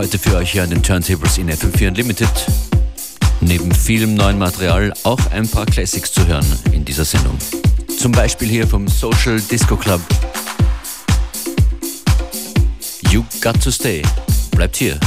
heute für euch hier an den Turntables in FM4 Unlimited. Neben vielem neuen Material auch ein paar Classics zu hören in dieser Sendung. Zum Beispiel hier vom Social Disco Club. You Got to Stay. Bleibt hier.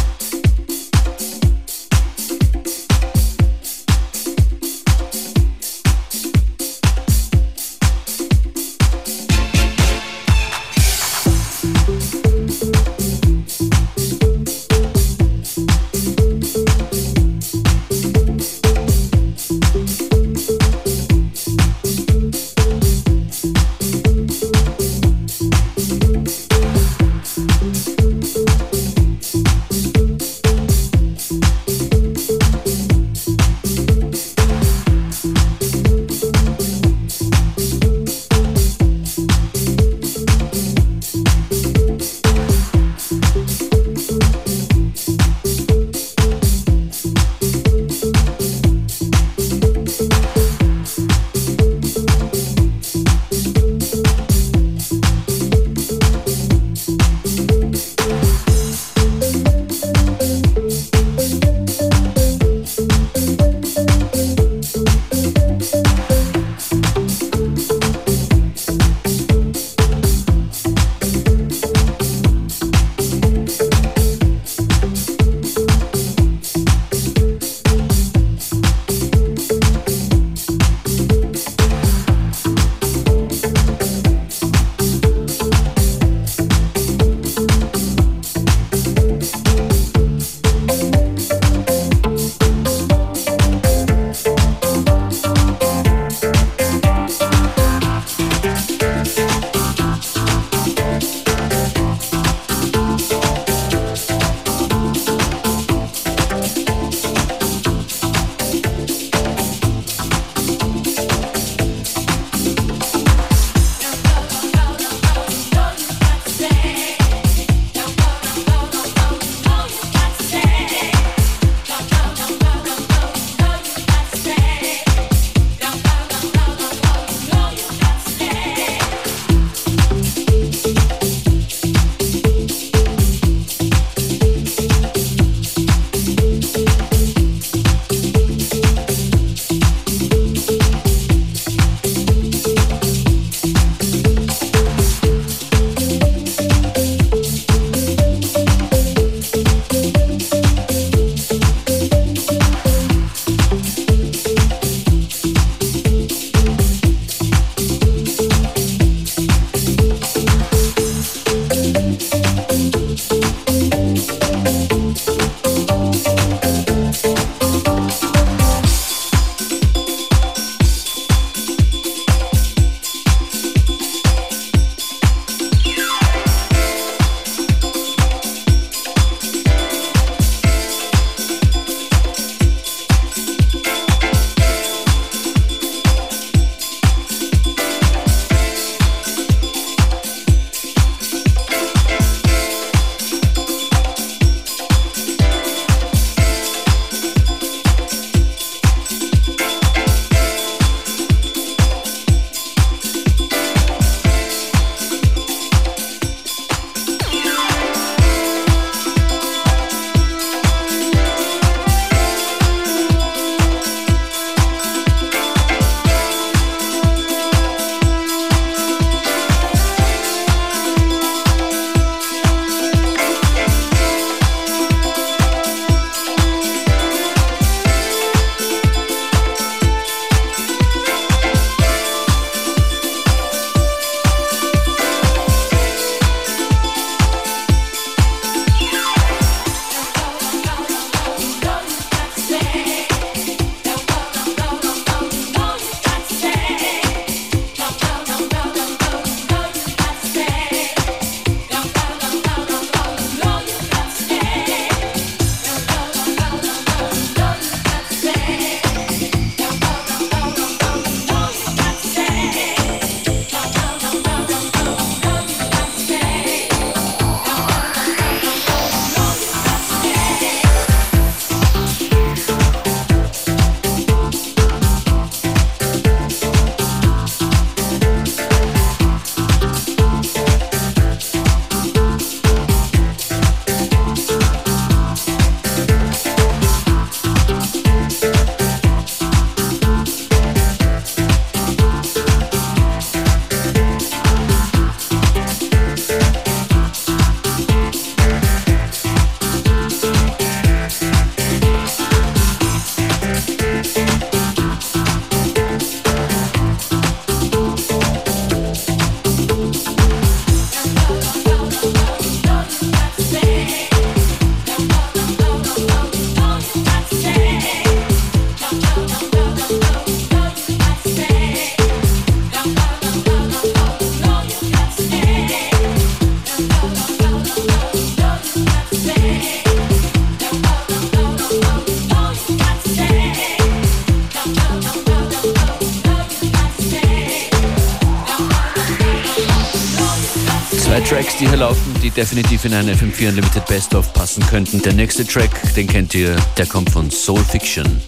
Definitiv in eine FM4 Unlimited Best of passen könnten. Der nächste Track, den kennt ihr, der kommt von Soul Fiction.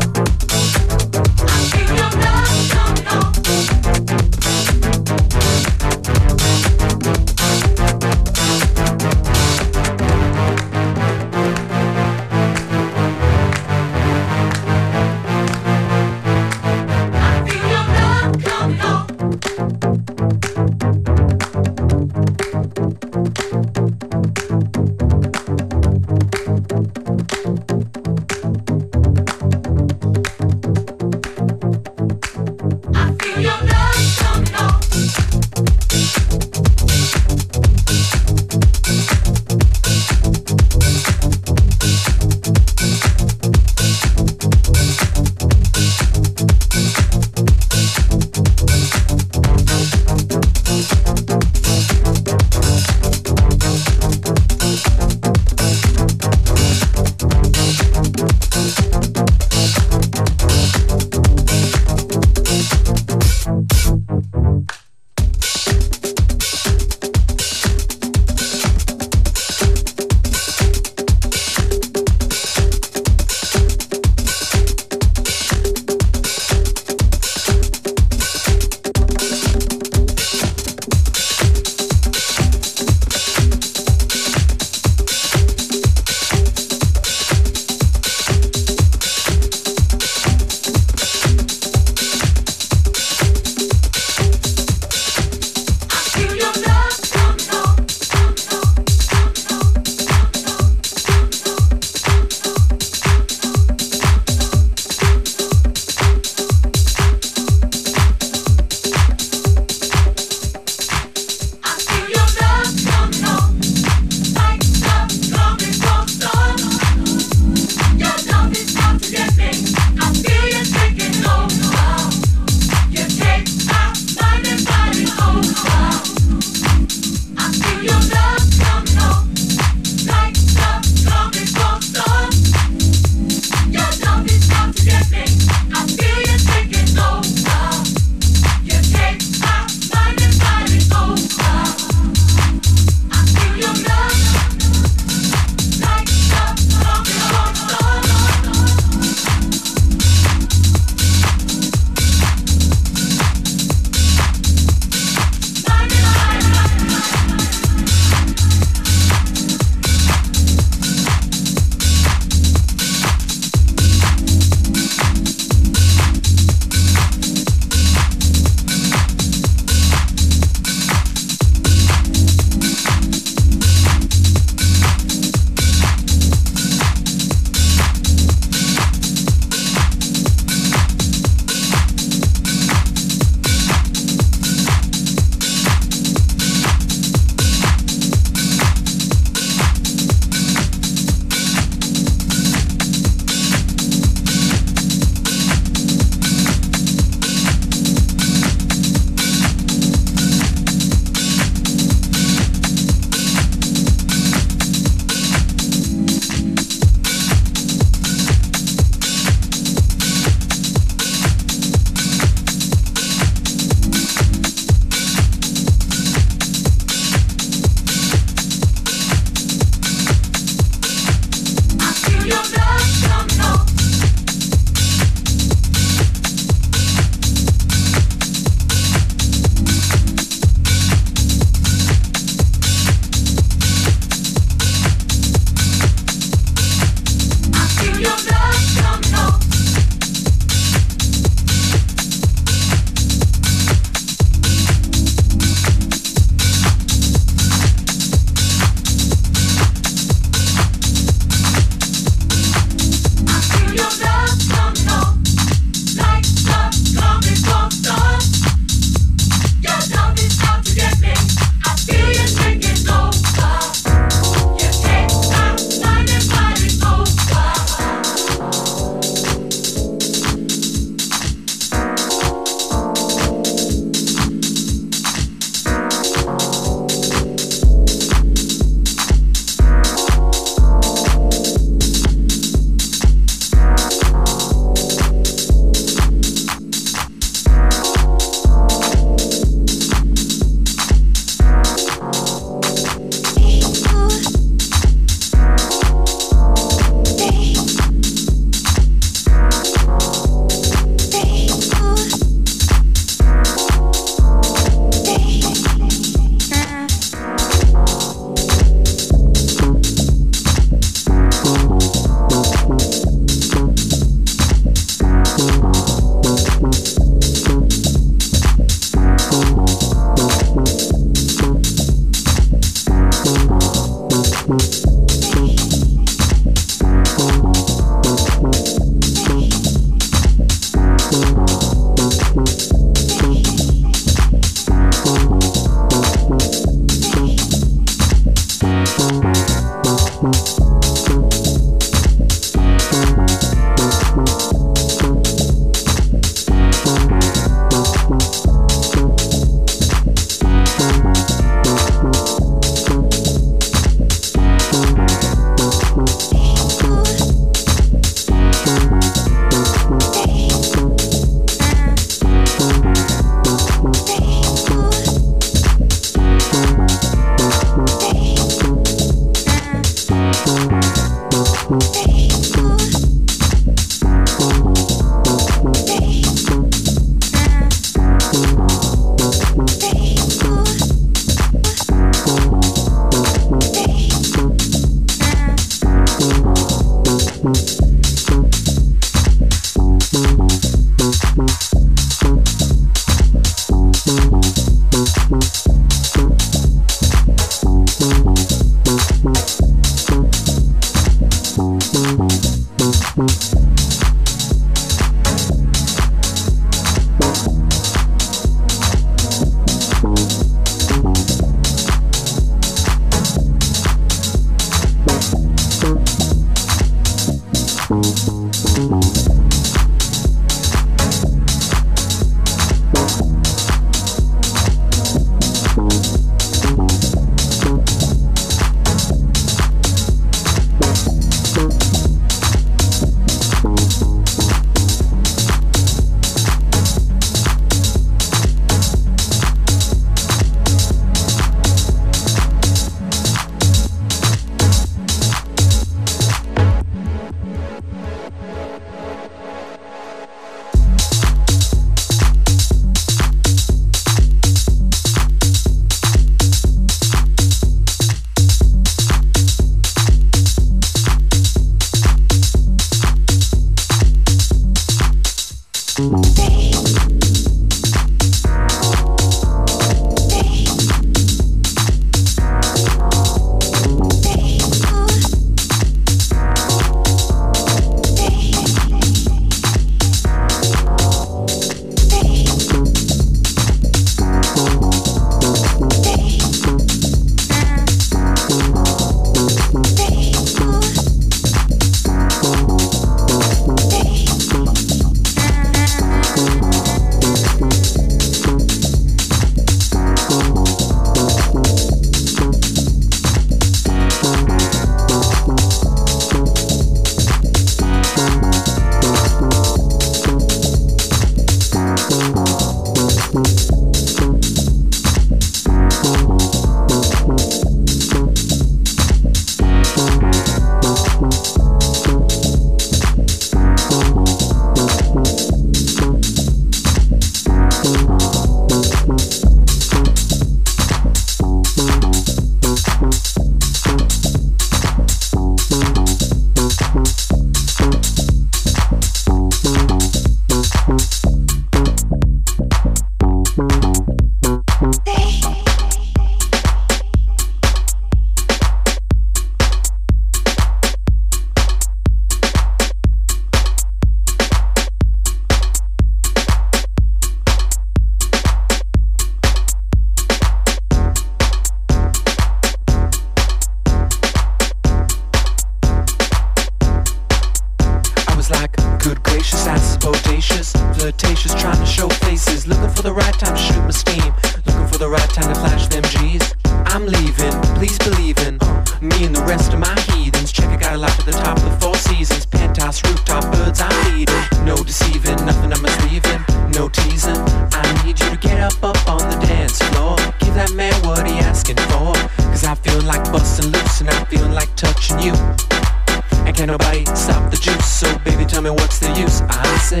stop the juice. So baby, tell me what's the use? I say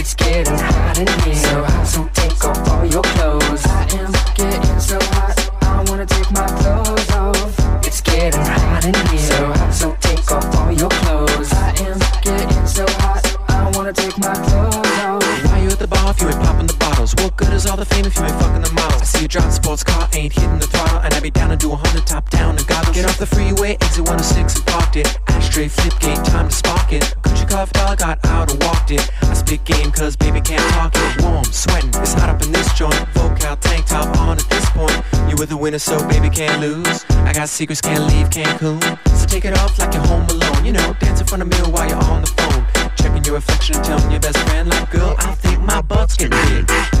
it's getting hot in here, so hot, so can't lose. I got secrets, can't leave Cancun. So take it off like you're home alone. You know, dance in front of mirror while you're on the phone. Checking your reflection telling your best friend, like, girl, I think my butt's getting big.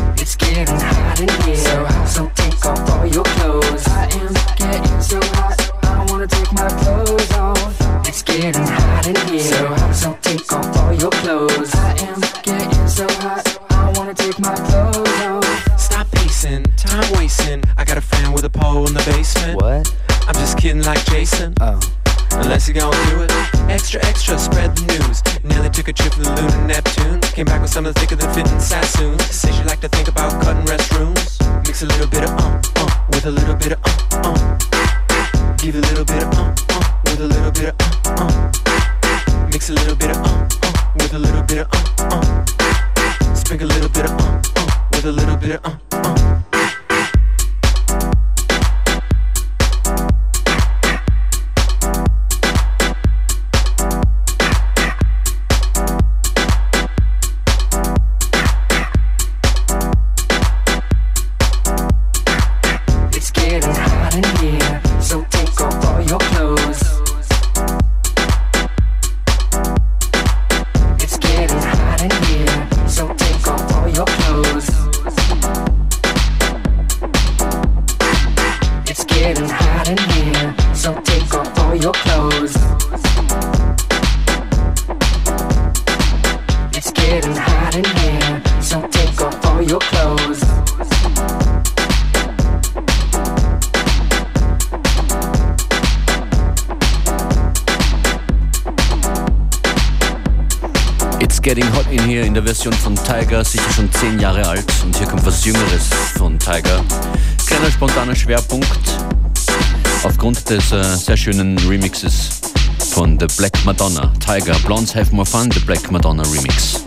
der Version von Tiger, sicher schon 10 Jahre alt und hier kommt was Jüngeres von Tiger. Kleiner spontaner Schwerpunkt aufgrund des äh, sehr schönen Remixes von The Black Madonna. Tiger, Blondes Have More Fun, The Black Madonna Remix.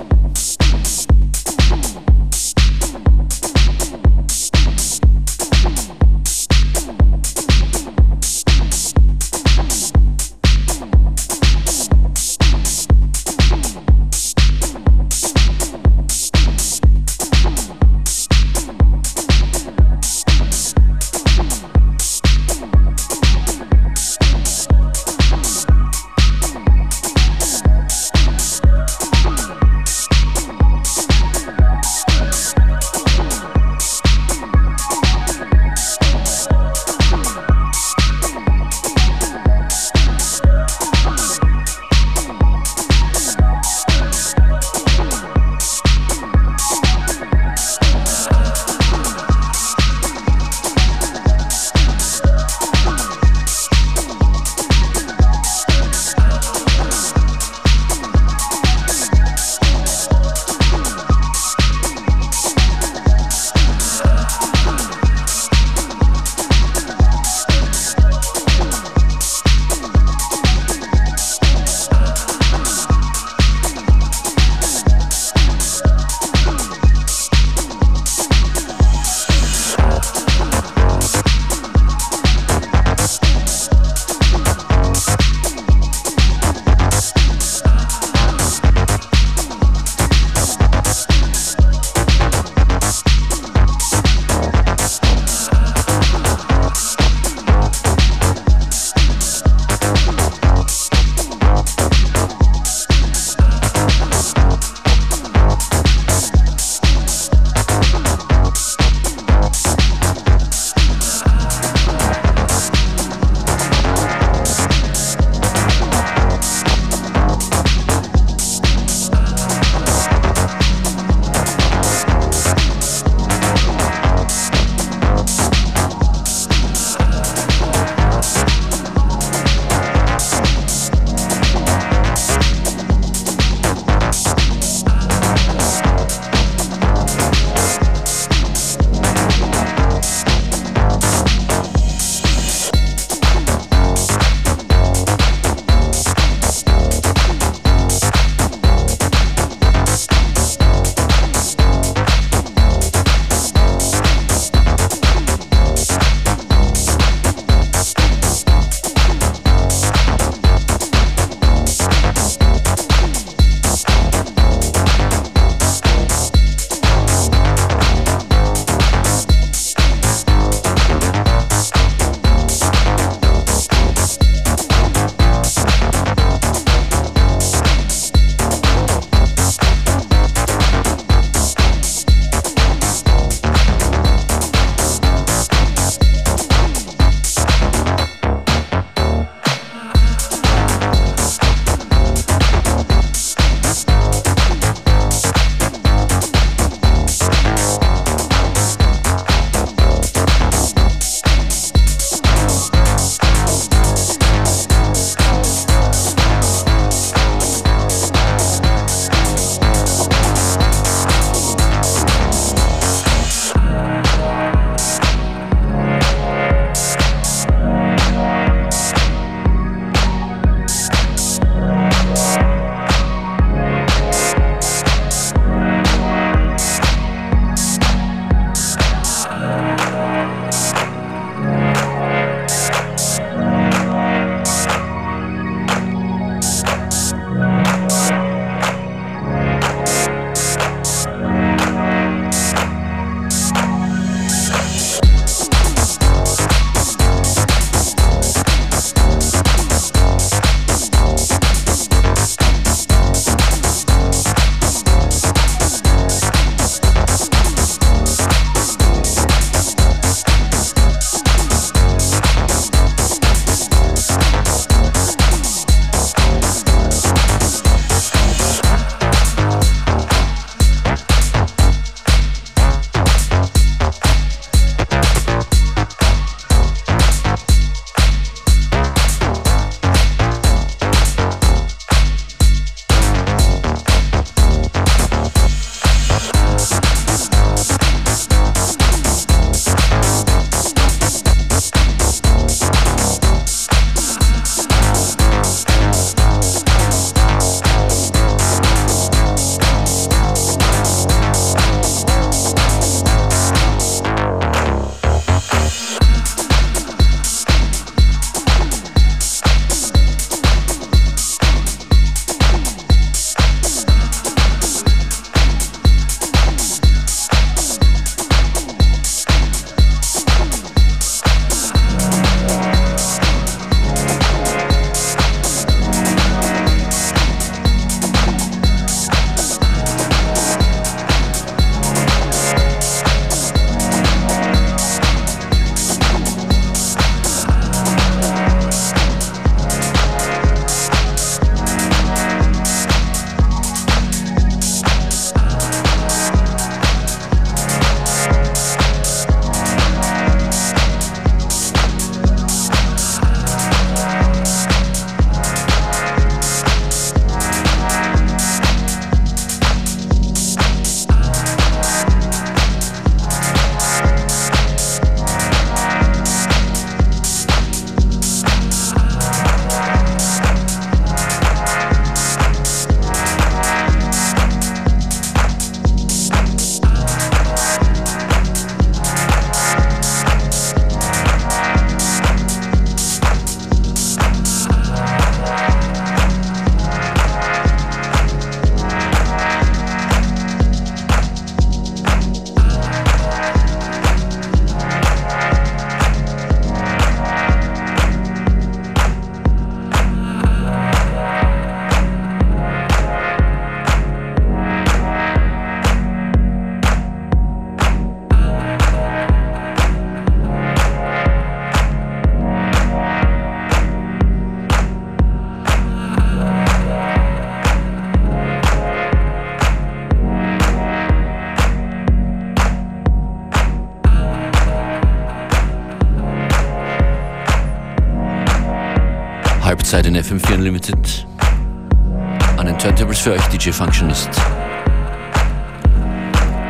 DJ Functionist.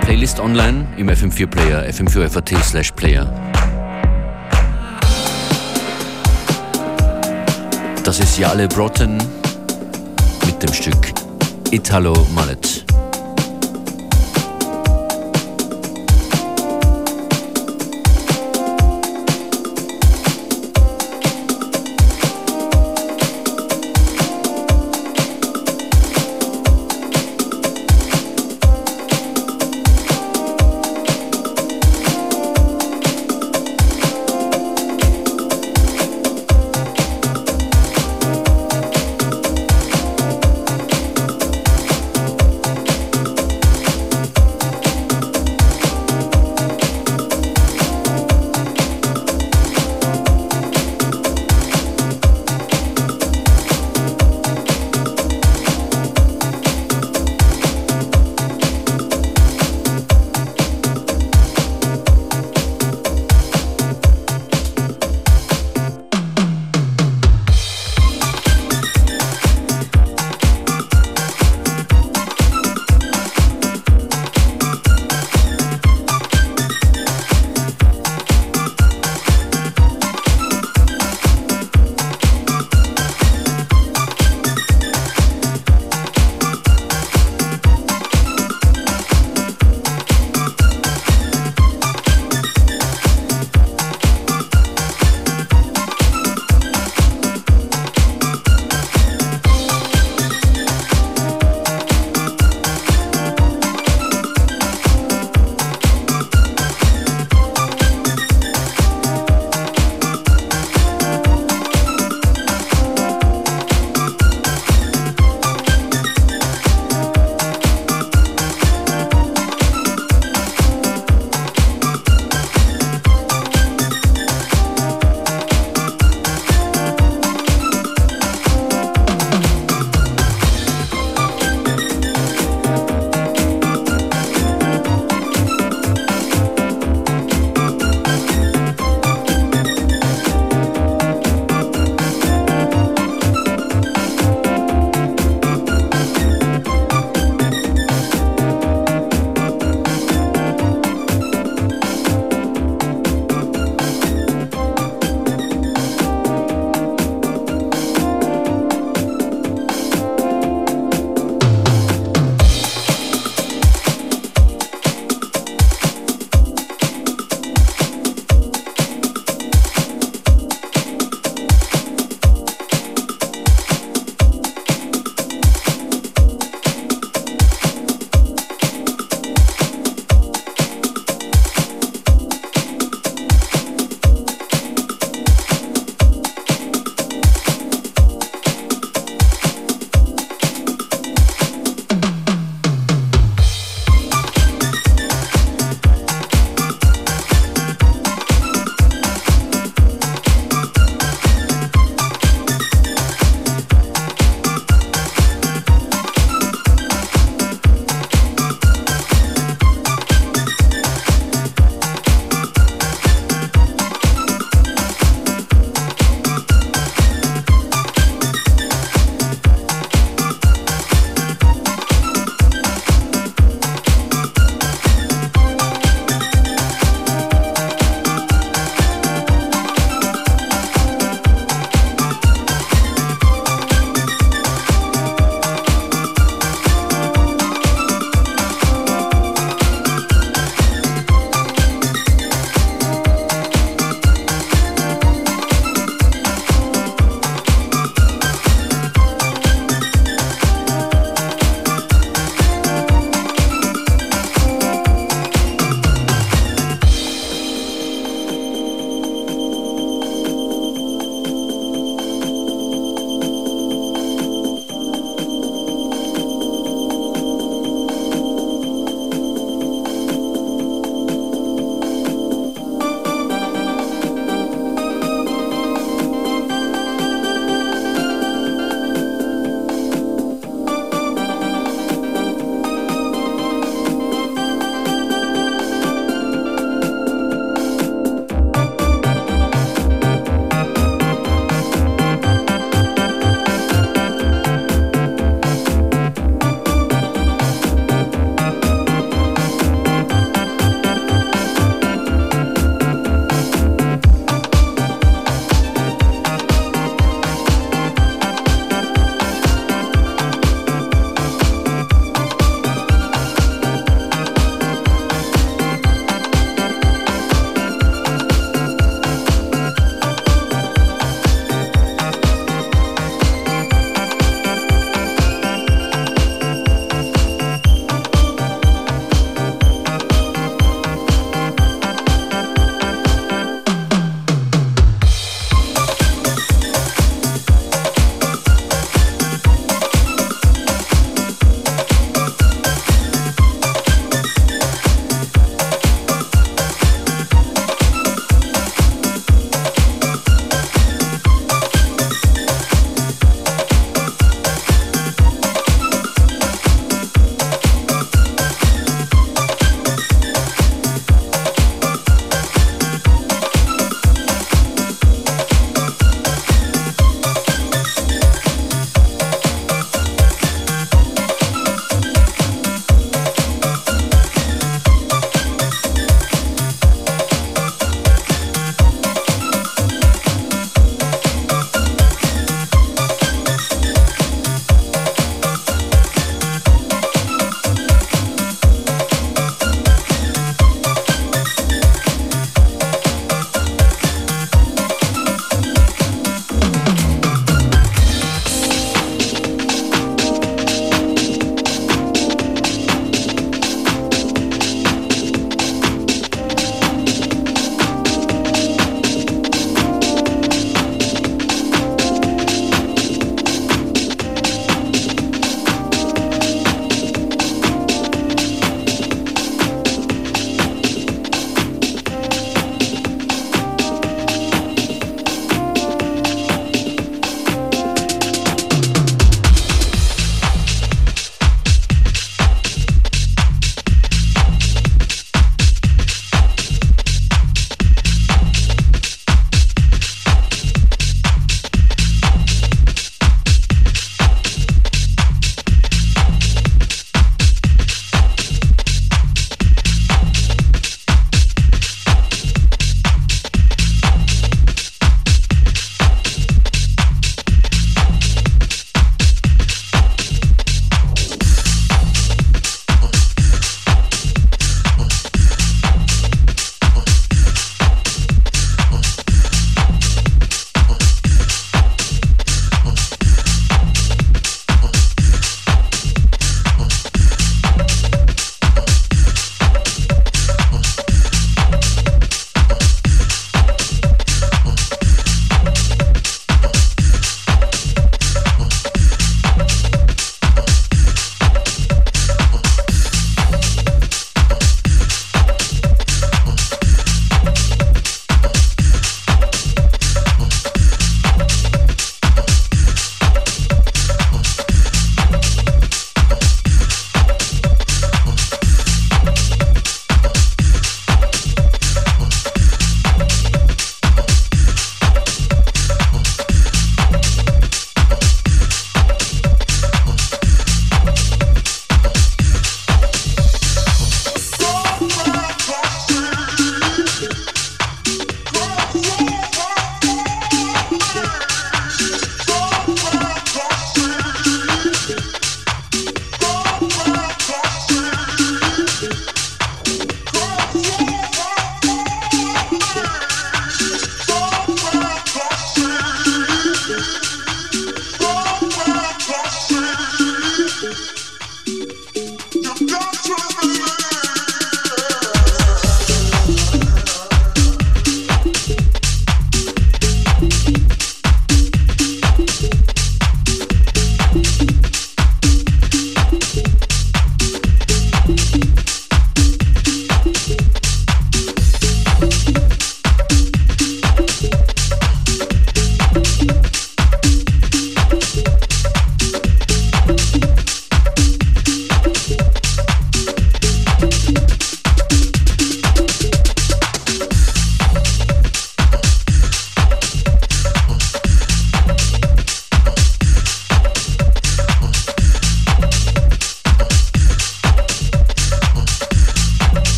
Playlist online im FM4 Player, fm4.at slash player. Das ist Jale Broughton mit dem Stück Italo Mallet.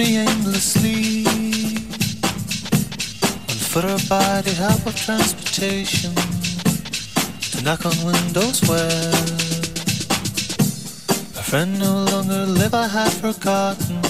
Me aimlessly on foot by the help of transportation to knock on windows where a friend no longer live. I had forgotten.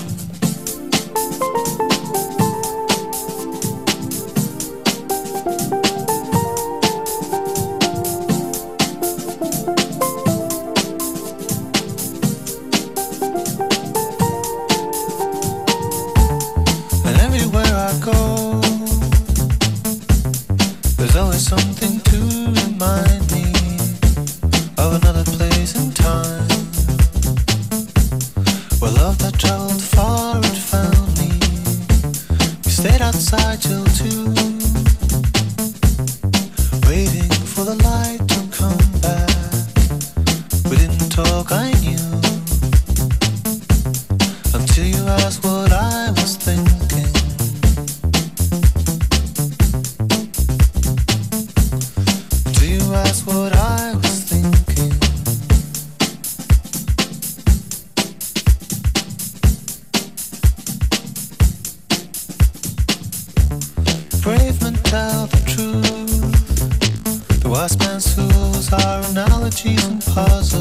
Bisschen die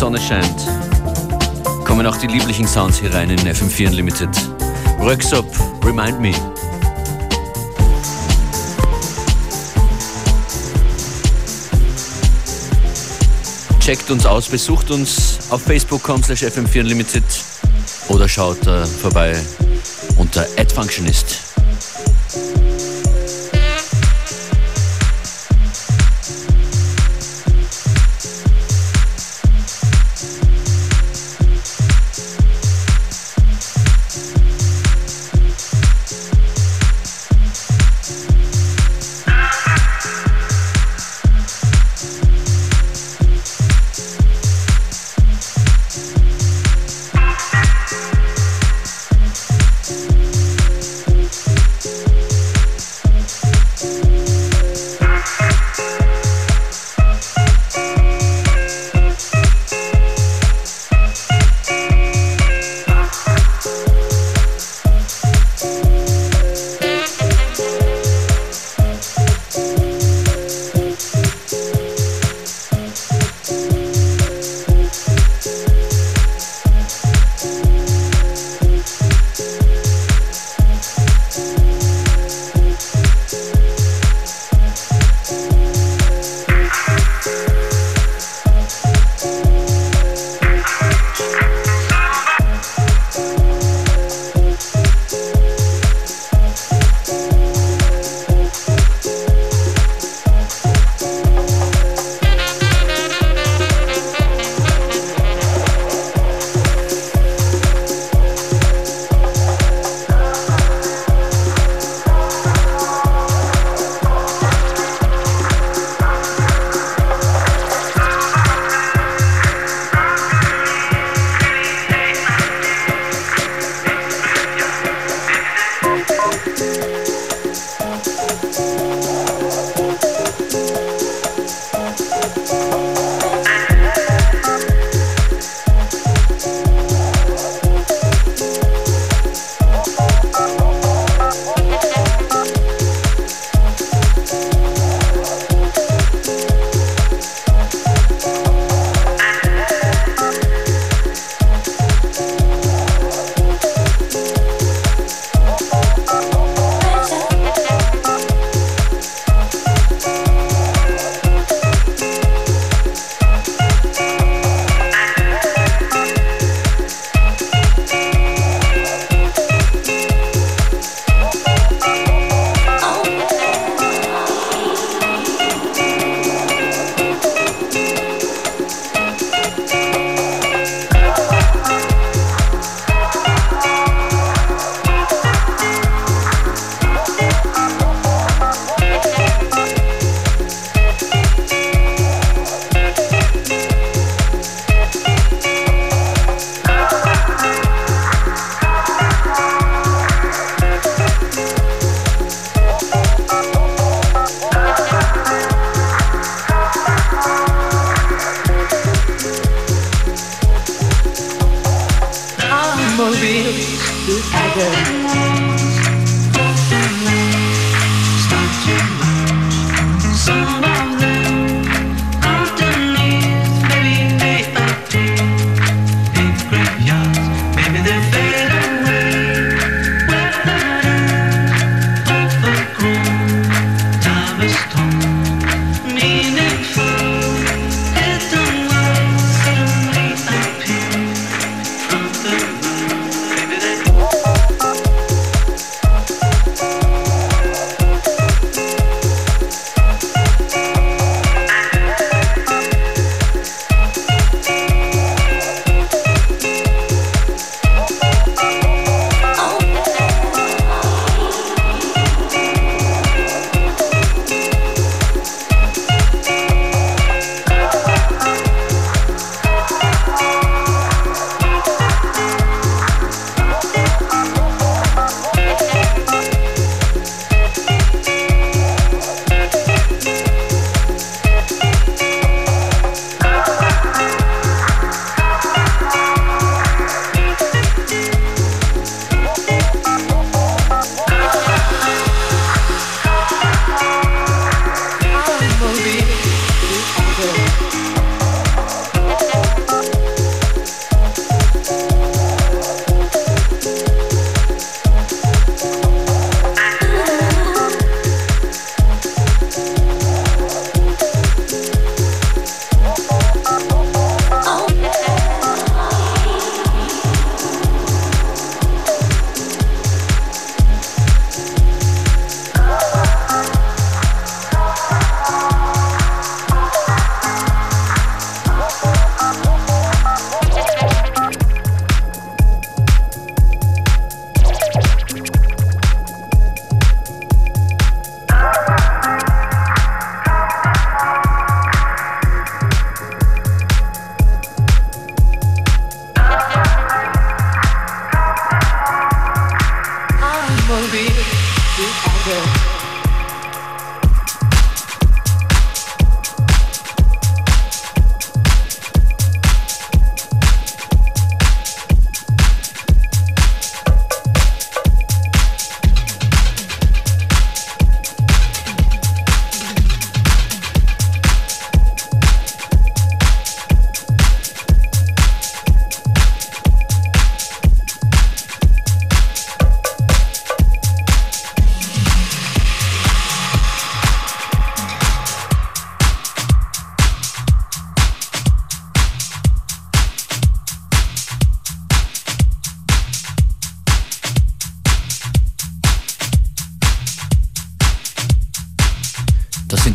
Sonne scheint, kommen auch die lieblichen Sounds hier rein in FM4 Unlimited. Röksop, Remind Me. Checkt uns aus, besucht uns auf facebook.com slash fm4 unlimited oder schaut äh, vorbei unter adfunctionist.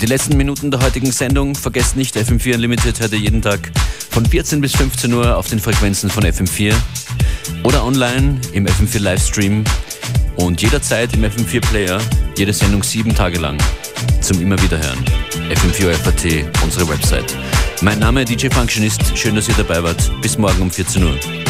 Die letzten Minuten der heutigen Sendung. Vergesst nicht, FM4 Unlimited hört ihr jeden Tag von 14 bis 15 Uhr auf den Frequenzen von FM4 oder online im FM4 Livestream und jederzeit im FM4 Player, jede Sendung sieben Tage lang zum immer wieder hören. FM4 FAT, unsere Website. Mein Name DJ Functionist, schön, dass ihr dabei wart. Bis morgen um 14 Uhr.